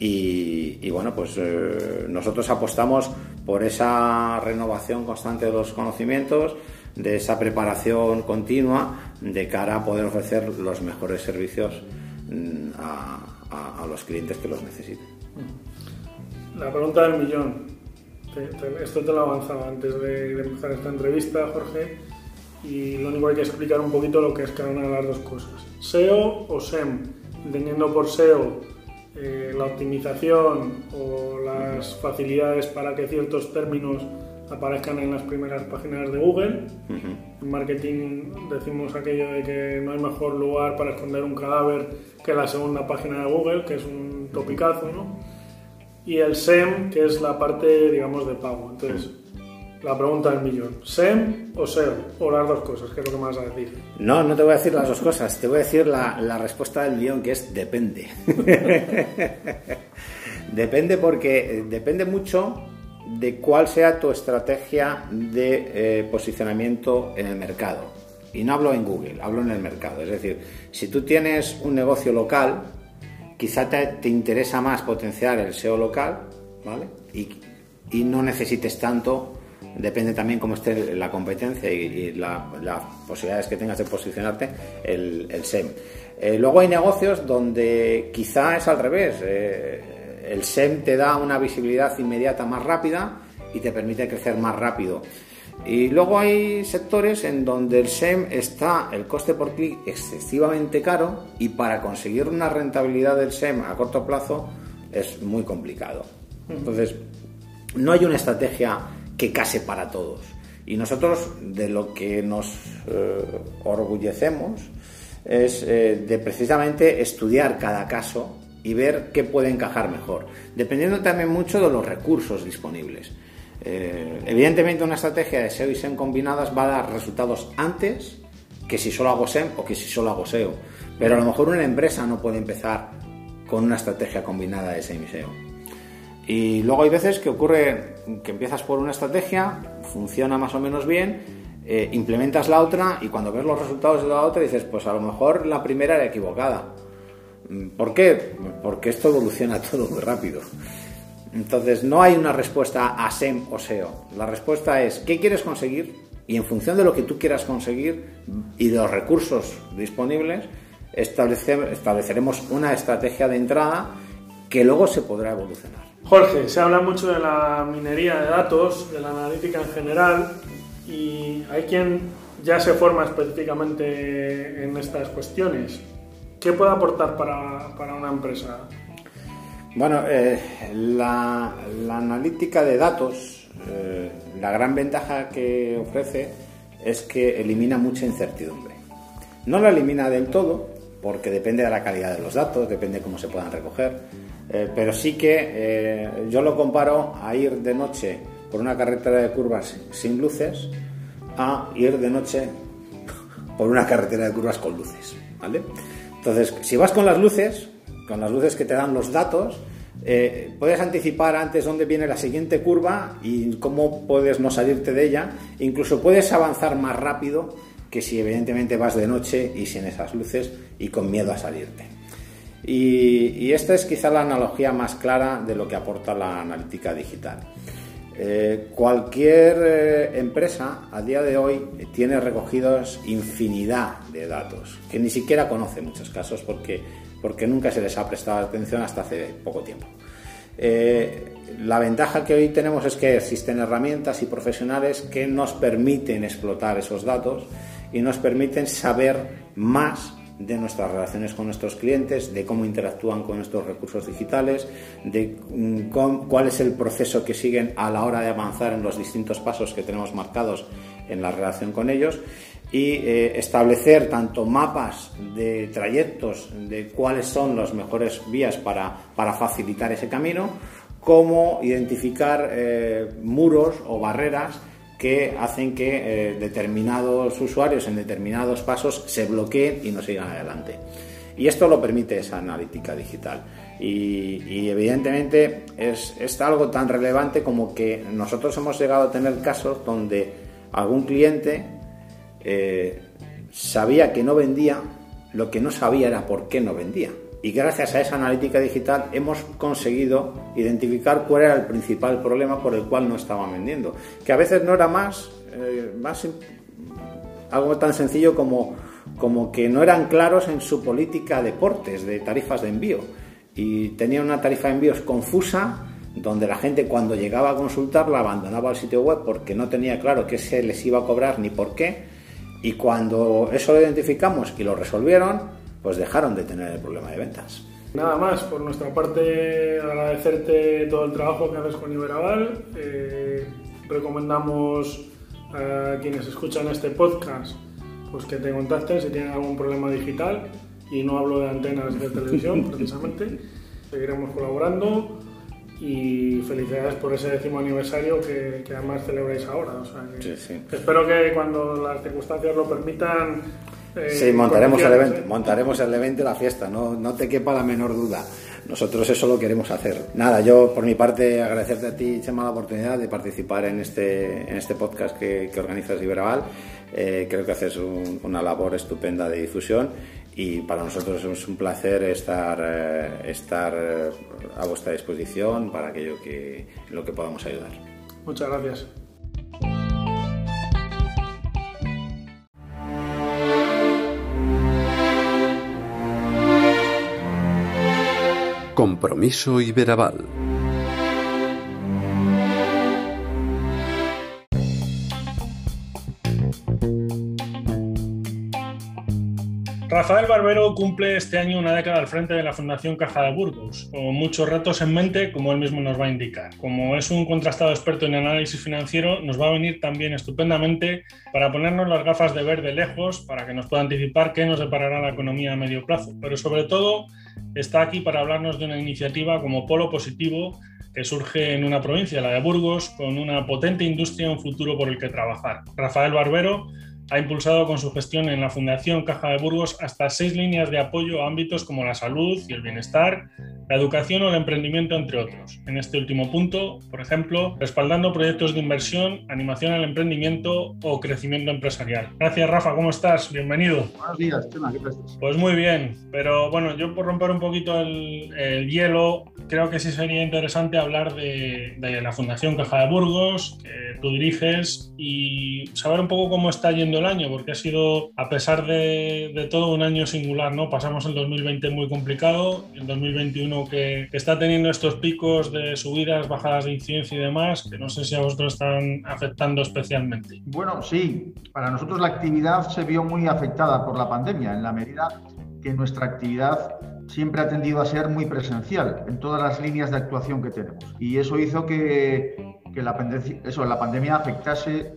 y, bueno, pues eh, nosotros apostamos por esa renovación constante de los conocimientos, de esa preparación continua de cara a poder ofrecer los mejores servicios mm, a, los clientes que los necesiten. La pregunta del millón. esto te lo avanzaba antes de, de, empezar esta entrevista, Jorge, y lo único que hay que explicar un poquito lo que es cada una de las dos cosas. SEO o SEM. Entendiendo por SEO eh, la optimización o las facilidades para que ciertos términos aparezcan en las primeras páginas de Google. En marketing decimos aquello de que no hay mejor lugar para esconder un cadáver que la segunda página de Google, que es un topicazo, ¿no? Y el SEM, que es la parte, digamos, de pago. Entonces, la pregunta del millón. ¿SEM o SEO? O las dos cosas, ¿qué es lo que me vas a decir? No, no te voy a decir las dos cosas. Te voy a decir la, respuesta del millón, que es depende. depende porque eh, depende mucho de cuál sea tu estrategia de eh, posicionamiento en el mercado. Y no hablo en Google, hablo en el mercado. Es decir, si tú tienes un negocio local, quizá te, te interesa más potenciar el SEO local, ¿vale? Y, y no necesites tanto depende también cómo esté la competencia y, las posibilidades que tengas de posicionarte el, SEM. Eh, luego hay negocios donde quizá es al revés. Eh, el SEM te da una visibilidad inmediata más rápida y te permite crecer más rápido. Y luego hay sectores en donde el SEM está el coste por clic excesivamente caro y para conseguir una rentabilidad del SEM a corto plazo es muy complicado. Entonces, no hay una estrategia que case para todos. Y nosotros de lo que nos eh, orgullecemos es eh, de precisamente estudiar cada caso y ver qué puede encajar mejor, dependiendo también mucho de los recursos disponibles. Eh, evidentemente una estrategia de SEO y SEM combinadas va a dar resultados antes que si solo hago SEM o que si solo hago SEO. Pero a lo mejor una empresa no puede empezar con una estrategia combinada de SEM y SEO. Y luego hay veces que ocurre que empiezas por una estrategia, funciona más o menos bien, eh, implementas la otra y cuando ves los resultados de la otra dices, pues a lo mejor la primera era equivocada. Mm, ¿Por qué? Porque esto evoluciona todo muy rápido. Entonces no hay una respuesta a SEM o SEO. La respuesta es ¿qué quieres conseguir? Y en función de lo que tú quieras conseguir y de los recursos disponibles, estableceremos una estrategia de entrada que luego se podrá evolucionar. Jorge, se habla mucho de la minería de datos, de la analítica en general, y hay quien ya se forma específicamente en estas cuestiones. ¿Qué puede aportar para, una empresa? Bueno, eh, la, analítica de datos, eh, la gran ventaja que ofrece es que elimina mucha incertidumbre. No la elimina del todo, porque depende de la calidad de los datos, depende de cómo se puedan recoger, Eh, pero sí que yo lo comparo a ir de noche por una carretera de curvas sin luces a ir de noche por una carretera de curvas con luces, ¿vale? Entonces, si vas con las luces, con las luces que te dan los datos, eh, puedes anticipar antes dónde viene la siguiente curva y cómo puedes no salirte de ella. Incluso puedes avanzar más rápido que si evidentemente vas de noche y sin esas luces y con miedo a salirte. Y, esta es quizá la analogía más clara de lo que aporta la analítica digital. Eh, cualquier eh, empresa a día de hoy tiene recogidos infinidad de datos que ni siquiera conoce en muchos casos porque porque nunca se les ha prestado atención hasta hace poco tiempo. Eh, la ventaja que hoy tenemos es que existen herramientas y profesionales que nos permiten explotar esos datos y nos permiten saber más de nuestras relaciones con nuestros clientes, de cómo interactúan con nuestros recursos digitales, de mm, cuál es el proceso que siguen a la hora de avanzar en los distintos pasos que tenemos marcados en la relación con ellos y eh, establecer tanto mapas de trayectos de cuáles son las mejores vías para, facilitar ese camino, como identificar eh, muros o barreras que hacen que eh, determinados usuarios en determinados pasos se bloqueen y no sigan adelante. Y esto lo permite esa analítica digital. Y, evidentemente es, algo tan relevante como que nosotros hemos llegado a tener casos donde algún cliente eh, sabía que no vendía, lo que no sabía era por qué no vendía. Y gracias a esa analítica digital hemos conseguido identificar cuál era el principal problema por el cual no estaban vendiendo. Que a veces no era más, eh, algo tan sencillo como, como que no eran claros en su política de portes, de tarifas de envío. Y tenían una tarifa de envíos confusa donde la gente cuando llegaba a consultarla abandonaba el sitio web porque no tenía claro qué se les iba a cobrar ni por qué y cuando eso lo identificamos y lo resolvieron, pues dejaron de tener el problema de ventas. Nada más, por nuestra parte agradecerte todo el trabajo que haces con Iberaval. Eh, recomendamos a quienes escuchan este podcast pues que te contacten si tienen algún problema digital y no hablo de antenas de televisión precisamente. Seguiremos colaborando y felicidades por ese décimo aniversario que, además celebráis ahora. Espero que cuando las circunstancias lo permitan... Eh, sí, montaremos el, evento, montaremos el evento la fiesta, no, no te quepa la menor duda. Nosotros eso lo queremos hacer. Nada, yo por mi parte agradecerte a ti, Chema, la oportunidad de participar en este, en este podcast que, que organizas Iberabal. Eh, creo que haces una labor estupenda de difusión y para nosotros es un placer estar, eh, estar eh, a vuestra disposición para aquello que, lo que podamos ayudar. Muchas gracias. Compromiso Iberaval. Rafael Barbero cumple este año una década al frente de la Fundación Caja de Burgos, con muchos retos en mente, como él mismo nos va a indicar. Como es un contrastado experto en análisis financiero, nos va a venir también estupendamente para ponernos las gafas de ver de lejos, para que nos pueda anticipar qué nos deparará la economía a medio plazo. Pero sobre todo, está aquí para hablarnos de una iniciativa como Polo Positivo que surge en una provincia, la de Burgos, con una potente industria y un futuro por el que trabajar. Rafael Barbero ha impulsado con su gestión en la Fundación Caja de Burgos hasta seis líneas de apoyo a ámbitos como la salud y el bienestar, la educación o el emprendimiento, entre otros. En este último punto, por ejemplo, respaldando proyectos de inversión, animación al emprendimiento o crecimiento empresarial. Gracias, Rafa, ¿cómo estás? Bienvenido. Buenos días, Chema, ¿qué Pues muy bien, pero bueno, yo por romper un poquito el, hielo, creo que sí sería interesante hablar de, de la Fundación Caja de Burgos, que tú diriges, y saber un poco cómo está yendo el año, porque ha sido, a pesar de, todo, un año singular, ¿no? Pasamos el 2020 muy complicado, el 2021 que, está teniendo estos picos de subidas, bajadas de incidencia y demás, que no sé si a vosotros están afectando especialmente. Bueno, sí, para nosotros la actividad se vio muy afectada por la pandemia, en la medida que nuestra actividad siempre ha tendido a ser muy presencial en todas las líneas de actuación que tenemos. Y eso hizo que, que la pandemia afectase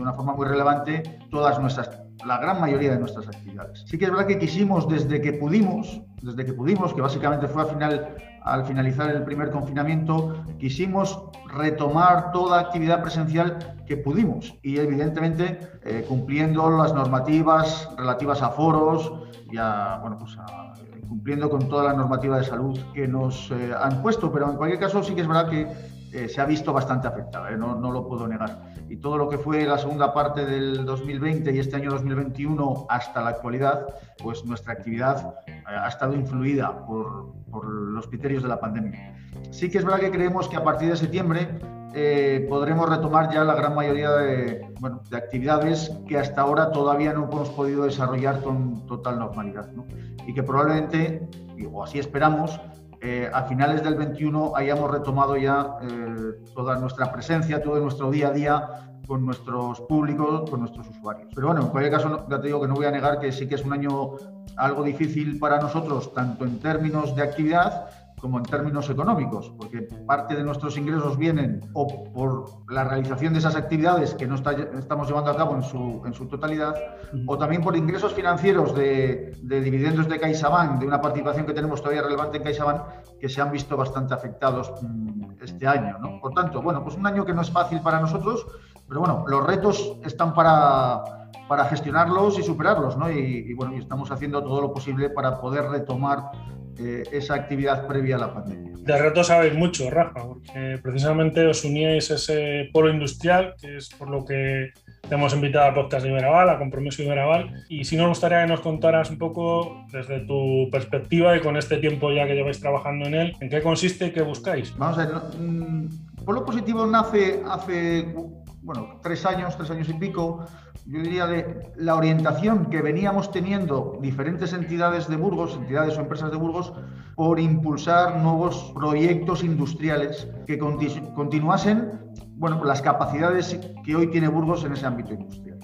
de una forma muy relevante todas nuestras la gran mayoría de nuestras actividades. Sí que es verdad que quisimos desde que pudimos, desde que pudimos, que básicamente fue al final al finalizar el primer confinamiento, quisimos retomar toda actividad presencial que pudimos y evidentemente eh, cumpliendo las normativas relativas a foros y bueno, pues cumpliendo con toda la normativa de salud que nos eh, han puesto, pero en cualquier caso sí que es verdad que eh, se ha visto bastante afectada, no, no, lo puedo negar. Y todo lo que fue la segunda parte del 2020 y este año 2021 hasta la actualidad, pues nuestra actividad ha estado influida por, por los criterios de la pandemia. Sí que es verdad que creemos que a partir de septiembre eh, podremos retomar ya la gran mayoría de, bueno, de, actividades que hasta ahora todavía no hemos podido desarrollar con total normalidad. ¿no? Y que probablemente, o así esperamos, eh, a finales del 21 hayamos retomado ya eh, toda nuestra presencia, todo nuestro día a día con nuestros públicos, con nuestros usuarios. Pero bueno, en cualquier caso, ya te digo que no voy a negar que sí que es un año algo difícil para nosotros, tanto en términos de actividad como en términos económicos, porque parte de nuestros ingresos vienen o por la realización de esas actividades que no estamos llevando a cabo en su, en su totalidad, o también por ingresos financieros de, de, dividendos de CaixaBank, de una participación que tenemos todavía relevante en CaixaBank, que se han visto bastante afectados mm, este año. ¿no? Por tanto, bueno, pues un año que no es fácil para nosotros, pero bueno, los retos están para, para gestionarlos y superarlos, ¿no? Y, y bueno, y estamos haciendo todo lo posible para poder retomar eh, esa actividad previa a la pandemia. De reto sabéis mucho, Rafa, porque precisamente os uníais a ese polo industrial, que es por lo que te hemos invitado a Podcast Iberaval, a Compromiso Iberaval, y si nos gustaría que nos contaras un poco desde tu perspectiva y con este tiempo ya que lleváis trabajando en él, ¿en qué consiste y qué buscáis? Vamos a ver, mm, Polo Positivo nace hace, bueno, tres años, tres años y pico, yo diría, de la orientación que veníamos teniendo diferentes entidades de Burgos, entidades o empresas de Burgos, por impulsar nuevos proyectos industriales que continuasen bueno, las capacidades que hoy tiene Burgos en ese ámbito industrial.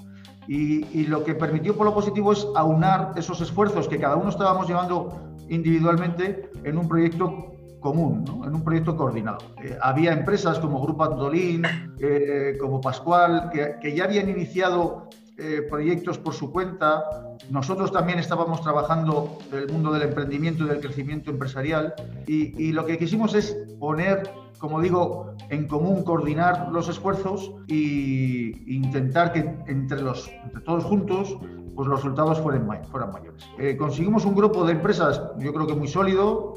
Y, lo que permitió por lo positivo es aunar esos esfuerzos que cada uno estábamos llevando individualmente en un proyecto común, en un proyecto coordinado. Eh, había empresas como Grupo Antolín, eh, como Pascual, que, ya habían iniciado eh, proyectos por su cuenta. Nosotros también estábamos trabajando el mundo del emprendimiento y del crecimiento empresarial y, lo que quisimos es poner, como digo, en común, coordinar los esfuerzos e intentar que entre, los, entre todos juntos pues los resultados fueran, fueran mayores. conseguimos un grupo de empresas, yo creo que muy sólido,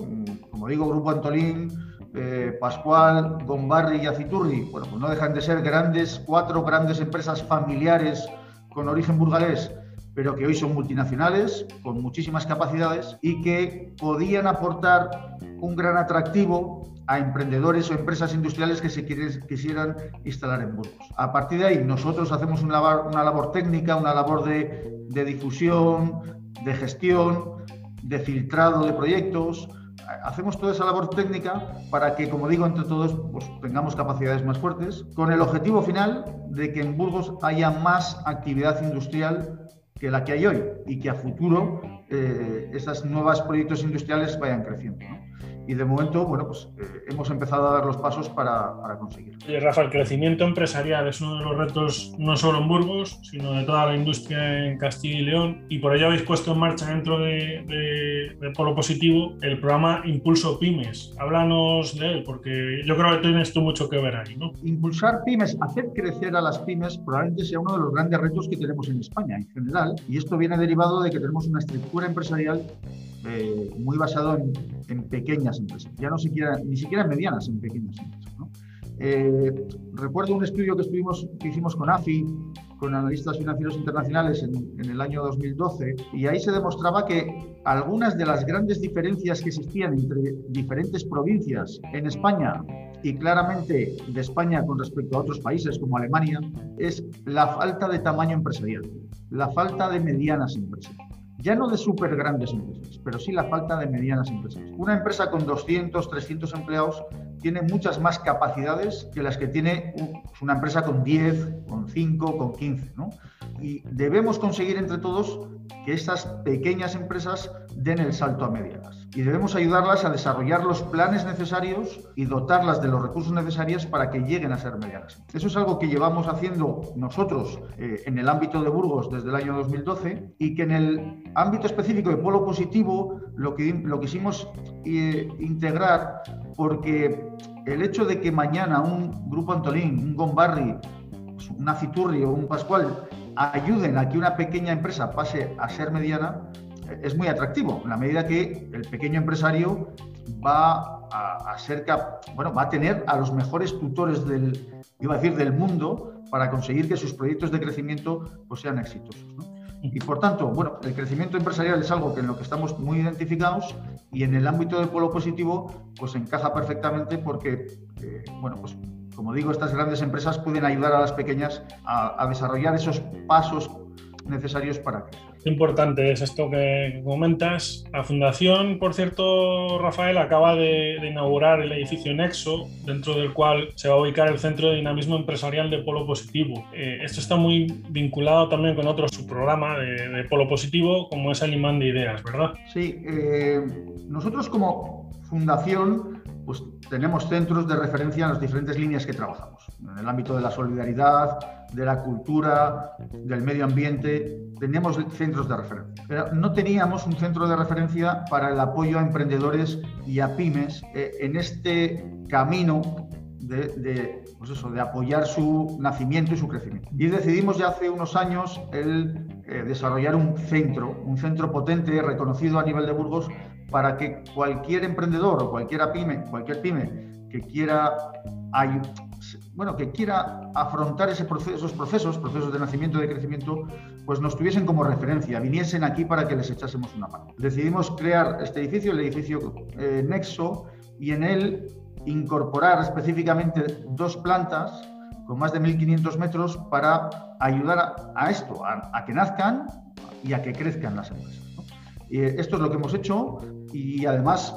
como digo, Grupo Antolín, eh, Pascual, Gombarri y Aciturri, bueno, pues no dejan de ser grandes, cuatro grandes empresas familiares con origen burgalés, pero que hoy son multinacionales, con muchísimas capacidades y que podían aportar un gran atractivo a emprendedores o empresas industriales que se quisieran instalar en Burgos. A partir de ahí, nosotros hacemos una labor, técnica, una labor de difusión, de gestión, de filtrado de proyectos, hacemos toda esa labor técnica para que, como digo, entre todos pues, tengamos capacidades más fuertes, con el objetivo final de que en Burgos haya más actividad industrial que la que hay hoy y que a futuro eh, estos nuevos proyectos industriales vayan creciendo y de momento, bueno, pues eh, hemos empezado a dar los pasos para, para conseguirlo. Rafa, el crecimiento empresarial es uno de los retos no solo en Burgos, sino de toda la industria en Castilla y León, y por ello habéis puesto en marcha dentro de, de, Polo Positivo el programa Impulso Pymes. Háblanos de él, porque yo creo que tienes tú mucho que ver ahí, ¿no? Impulsar pymes, hacer crecer a las pymes, probablemente sea uno de los grandes retos que tenemos en España en general, y esto viene derivado de que tenemos una estructura empresarial eh, muy basado en, en, pequeñas empresas, ya no siquiera, ni siquiera medianas, en pequeñas empresas. ¿no? Eh, recuerdo un estudio que, estuvimos, que hicimos con AFI, con analistas financieros internacionales en, en, el año 2012, y ahí se demostraba que algunas de las grandes diferencias que existían entre diferentes provincias en España y claramente de España con respecto a otros países como Alemania es la falta de tamaño empresarial, la falta de medianas empresas ya no de súper grandes empresas, pero sí la falta de medianas empresas. Una empresa con 200, 300 empleados tiene muchas más capacidades que las que tiene una empresa con 10, con 5, con 15. ¿no? Y debemos conseguir entre todos que estas pequeñas empresas den el salto a medianas. Y debemos ayudarlas a desarrollar los planes necesarios y dotarlas de los recursos necesarios para que lleguen a ser medianas. Eso es algo que llevamos haciendo nosotros eh, en el ámbito de Burgos desde el año 2012 y que en el ámbito específico de Polo Positivo lo, que, lo quisimos eh, integrar porque el hecho de que mañana un grupo Antolín, un Gombarri, una Citurri o un Pascual ayuden a que una pequeña empresa pase a ser mediana es muy atractivo, en la medida que el pequeño empresario va a, ser bueno, va a tener a los mejores tutores del, iba a decir, del mundo para conseguir que sus proyectos de crecimiento pues, sean exitosos. Y por tanto, bueno, el crecimiento empresarial es algo que en lo que estamos muy identificados y en el ámbito del polo positivo, pues encaja perfectamente porque, eh, bueno, pues como digo, estas grandes empresas pueden ayudar a las pequeñas a, a desarrollar esos pasos necesarios para crecer. Importante es esto que comentas. La fundación, por cierto, Rafael, acaba de, inaugurar el edificio Nexo, dentro del cual se va a ubicar el Centro de Dinamismo Empresarial de Polo Positivo. Eh, esto está muy vinculado también con otro subprograma de, de, Polo Positivo, como es el imán de ideas, ¿verdad? Sí, eh, nosotros como fundación pues tenemos centros de referencia en las diferentes líneas que trabajamos. En el ámbito de la solidaridad, de la cultura, del medio ambiente, teníamos centros de referencia. Pero no teníamos un centro de referencia para el apoyo a emprendedores y a pymes eh, en este camino de, pues de apoyar su nacimiento y su crecimiento. Y decidimos ya hace unos años el eh, desarrollar un centro, un centro potente, reconocido a nivel de Burgos, para que cualquier emprendedor o cualquier pyme, cualquier pyme que quiera bueno, que quiera afrontar esos procesos, procesos de nacimiento de crecimiento, pues nos tuviesen como referencia, viniesen aquí para que les echásemos una mano. Decidimos crear este edificio, el edificio eh, Nexo, y en él incorporar específicamente dos plantas con más de 1.500 metros para ayudar a, esto, a, que nazcan y a que crezcan las empresas. Y esto es lo que hemos hecho y además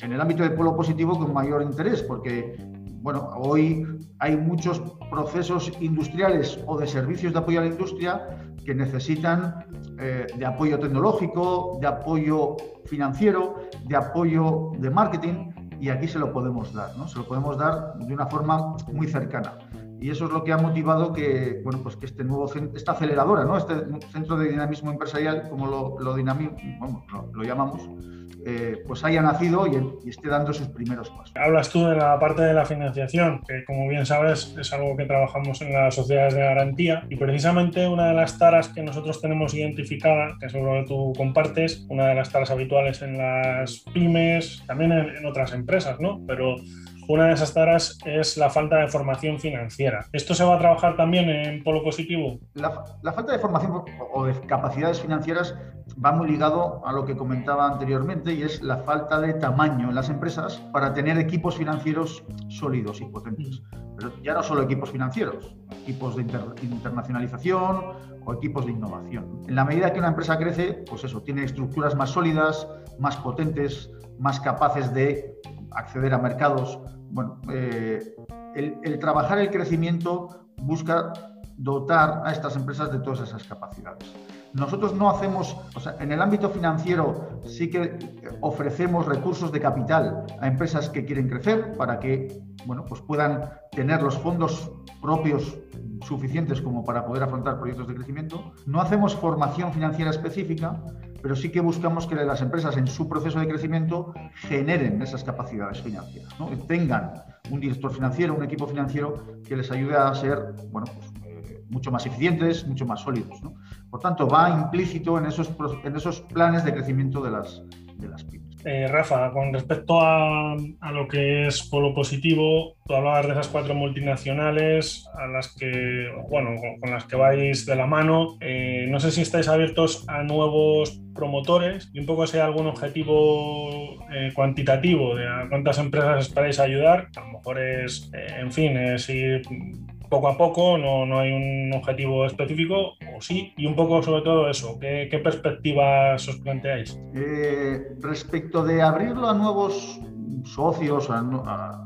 en el ámbito del polo positivo con mayor interés, porque bueno, hoy hay muchos procesos industriales o de servicios de apoyo a la industria que necesitan eh, de apoyo tecnológico, de apoyo financiero, de apoyo de marketing y aquí se lo podemos dar, ¿no? Se lo podemos dar de una forma muy cercana. Y eso es lo que ha motivado que, bueno, pues que este nuevo esta aceleradora, ¿no? este centro de dinamismo empresarial, como lo, lo, lo, llamamos, eh, pues haya nacido y, esté dando sus primeros pasos. Hablas tú de la parte de la financiación, que como bien sabes es algo que trabajamos en las sociedades de garantía y precisamente una de las taras que nosotros tenemos identificada, que seguro que tú compartes, una de las taras habituales en las pymes, también en, en otras empresas, ¿no? Pero una de esas taras es la falta de formación financiera. ¿Esto se va a trabajar también en Polo Positivo? La, falta de formación o de capacidades financieras va muy ligado a lo que comentaba anteriormente y es la falta de tamaño en las empresas para tener equipos financieros sólidos y potentes. Pero ya no solo equipos financieros, equipos de internacionalización o equipos de innovación. En la medida que una empresa crece, pues eso, tiene estructuras más sólidas, más potentes, más capaces de acceder a mercados bueno, eh, el, trabajar el crecimiento busca dotar a estas empresas de todas esas capacidades. Nosotros no hacemos, o sea, en el ámbito financiero sí que ofrecemos recursos de capital a empresas que quieren crecer para que, bueno, pues puedan tener los fondos propios suficientes como para poder afrontar proyectos de crecimiento. No hacemos formación financiera específica, pero sí que buscamos que las empresas en su proceso de crecimiento generen esas capacidades financieras, ¿no? tengan un director financiero, un equipo financiero que les ayude a ser bueno, pues, eh, mucho más eficientes, mucho más sólidos. Por tanto, va implícito en esos, en esos planes de crecimiento de las, de las pymes. Eh, Rafa, con respecto a, lo que es polo positivo, tú hablabas de esas cuatro multinacionales a las que, bueno, con, las que vais de la mano. Eh, no sé si estáis abiertos a nuevos promotores y un poco si hay algún objetivo eh, cuantitativo de a cuántas empresas esperáis ayudar. A lo mejor es, en fin, es ir poco a poco, no, no, hay un objetivo específico, o sí, y un poco sobre todo eso, ¿qué, perspectivas os planteáis? Eh, respecto de abrirlo a nuevos socios, a,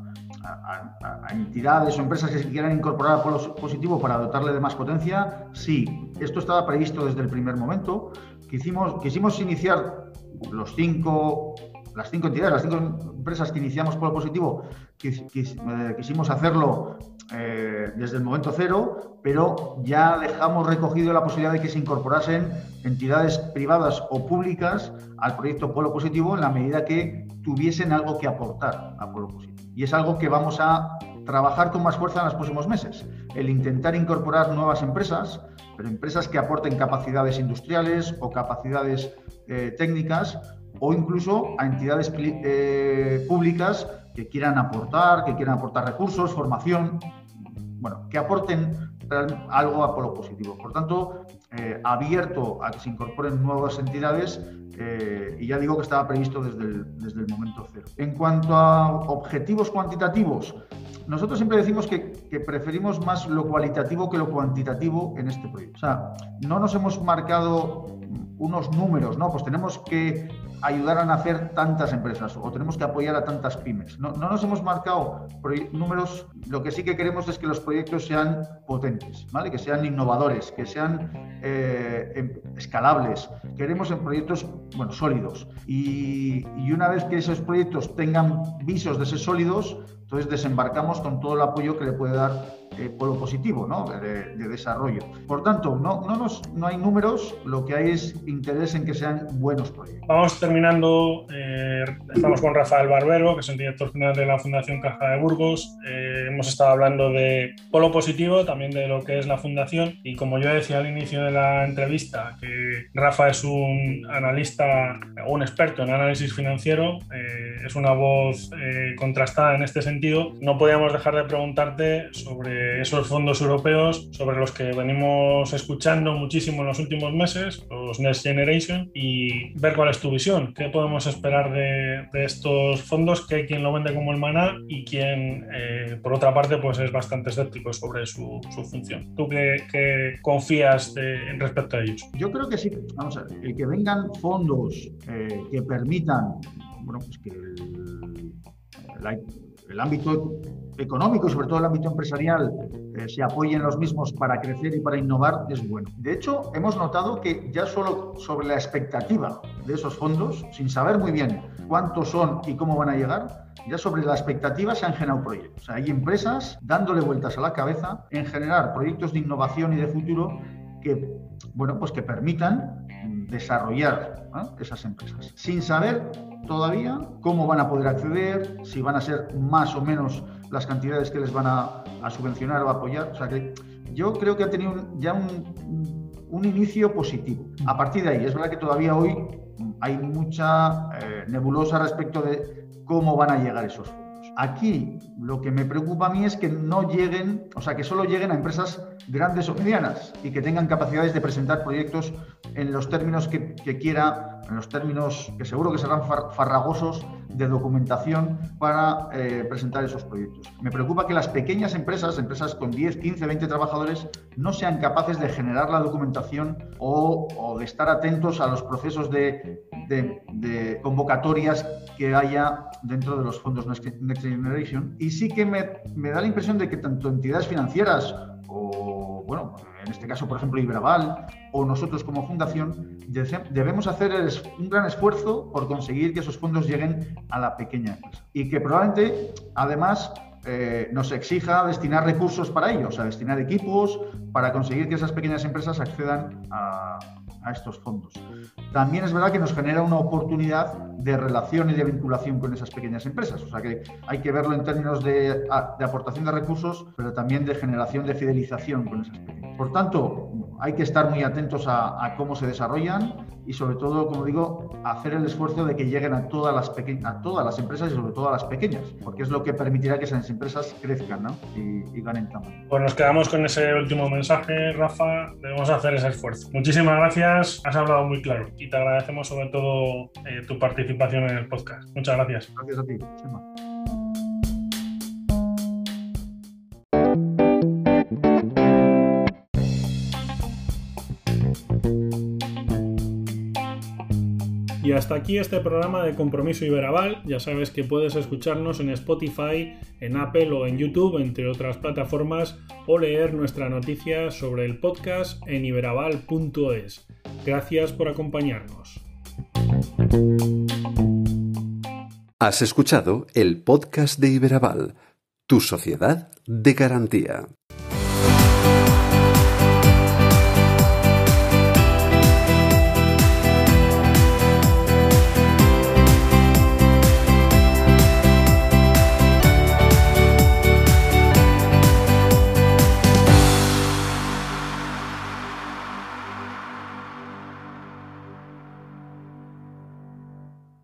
entidades o empresas que se quieran incorporar a Polo Positivo para dotarle de más potencia, sí, esto estaba previsto desde el primer momento, quisimos, quisimos iniciar los cinco, las cinco entidades, las cinco empresas que iniciamos Polo Positivo, eh, quisimos hacerlo eh, desde el momento cero, pero ya dejamos recogido la posibilidad de que se incorporasen entidades privadas o públicas al proyecto Polo Positivo en la medida que tuviesen algo que aportar a Polo Positivo. Y es algo que vamos a trabajar con más fuerza en los próximos meses. El intentar incorporar nuevas empresas, pero empresas que aporten capacidades industriales o capacidades eh, técnicas o incluso a entidades eh, públicas que quieran aportar, que quieran aportar recursos, formación, bueno, que aporten algo a polo positivo. Por tanto, eh, abierto a que se incorporen nuevas entidades eh, y ya digo que estaba previsto desde el, desde el momento cero. En cuanto a objetivos cuantitativos, nosotros siempre decimos que, que, preferimos más lo cualitativo que lo cuantitativo en este proyecto. O sea, no nos hemos marcado unos números, ¿no? Pues tenemos que ayudar a nacer tantas empresas o tenemos que apoyar a tantas pymes. No, nos hemos marcado números, lo que sí que queremos es que los proyectos sean potentes, ¿vale? que sean innovadores, que sean eh, em, escalables. Queremos en proyectos bueno, sólidos. Y, y una vez que esos proyectos tengan visos de ser sólidos, entonces desembarcamos con todo el apoyo que le puede dar eh, polo positivo ¿no? de, desarrollo. Por tanto, no, no, nos, no hay números, lo que hay es interés en que sean buenos proyectos. Vamos terminando, eh, estamos con Rafael Barbero, que es el director general de la Fundación Caja de Burgos. Eh, hemos estado hablando de polo positivo, también de lo que es la fundación y como yo decía al inicio de la entrevista, que Rafa es un analista, un experto en análisis financiero, es una voz contrastada en este sentido, no podíamos dejar de preguntarte sobre esos fondos europeos sobre los que venimos escuchando muchísimo en los últimos meses, los Next Generation, y ver cuál es tu visión, qué podemos esperar de, estos fondos, que hay quien lo vende como el maná y quien, eh, por otra parte, pues es bastante escéptico sobre su, función. ¿Tú qué, confías respecto a ellos? Yo creo que sí, vamos a ver, el que vengan fondos eh, que permitan, bueno, pues que el ámbito económico y sobre todo el ámbito empresarial eh, se apoyen los mismos para crecer y para innovar es bueno. De hecho, hemos notado que ya solo sobre la expectativa de esos fondos, sin saber muy bien cuántos son y cómo van a llegar, ya sobre la expectativa se han generado proyectos. O sea, hay empresas dándole vueltas a la cabeza en generar proyectos de innovación y de futuro que, bueno, pues que permitan desarrollar esas empresas, sin saber todavía cómo van a poder acceder, si van a ser más o menos las cantidades que les van a, subvencionar o apoyar. O sea que yo creo que ha tenido ya un, un, inicio positivo. A partir de ahí, es verdad que todavía hoy hay mucha eh, nebulosa respecto de cómo van a llegar esos fondos. Aquí lo que me preocupa a mí es que no lleguen, o sea, que solo lleguen a empresas grandes o medianas y que tengan capacidades de presentar proyectos en los términos que, quiera, en los términos que seguro que serán farragosos de documentación para eh, presentar esos proyectos. Me preocupa que las pequeñas empresas, empresas con 10, 15, 20 trabajadores, no sean capaces de generar la documentación o, de estar atentos a los procesos de, convocatorias que haya dentro de los fondos Next Generation. Y sí que me, me da la impresión de que tanto entidades financieras o, bueno, en este caso, por ejemplo, Ibraval, o nosotros como fundación, debemos hacer un gran esfuerzo por conseguir que esos fondos lleguen a la pequeña empresa. Y que probablemente, además, eh, nos exija destinar recursos para ello, o sea, destinar equipos para conseguir que esas pequeñas empresas accedan a, a estos fondos. También es verdad que nos genera una oportunidad de relación y de vinculación con esas pequeñas empresas. O sea que hay que verlo en términos de, aportación de recursos, pero también de generación de fidelización con esas pequeñas. Por tanto, hay que estar muy atentos a, cómo se desarrollan y sobre todo, como digo, hacer el esfuerzo de que lleguen a todas las a todas las empresas y sobre todo a las pequeñas, porque es lo que permitirá que esas empresas crezcan y, y ganen tamaño. Pues nos quedamos con ese último mensaje, Rafa. Debemos hacer ese esfuerzo. Muchísimas gracias, has hablado muy claro y te agradecemos sobre todo eh, tu participación en el podcast. Muchas gracias. Gracias a ti. Y hasta aquí este programa de Compromiso Iberaval. Ya sabes que puedes escucharnos en Spotify, en Apple o en YouTube, entre otras plataformas, o leer nuestra noticia sobre el podcast en iberaval.es. Gracias por acompañarnos. Has escuchado el podcast de Iberaval, tu sociedad de garantía.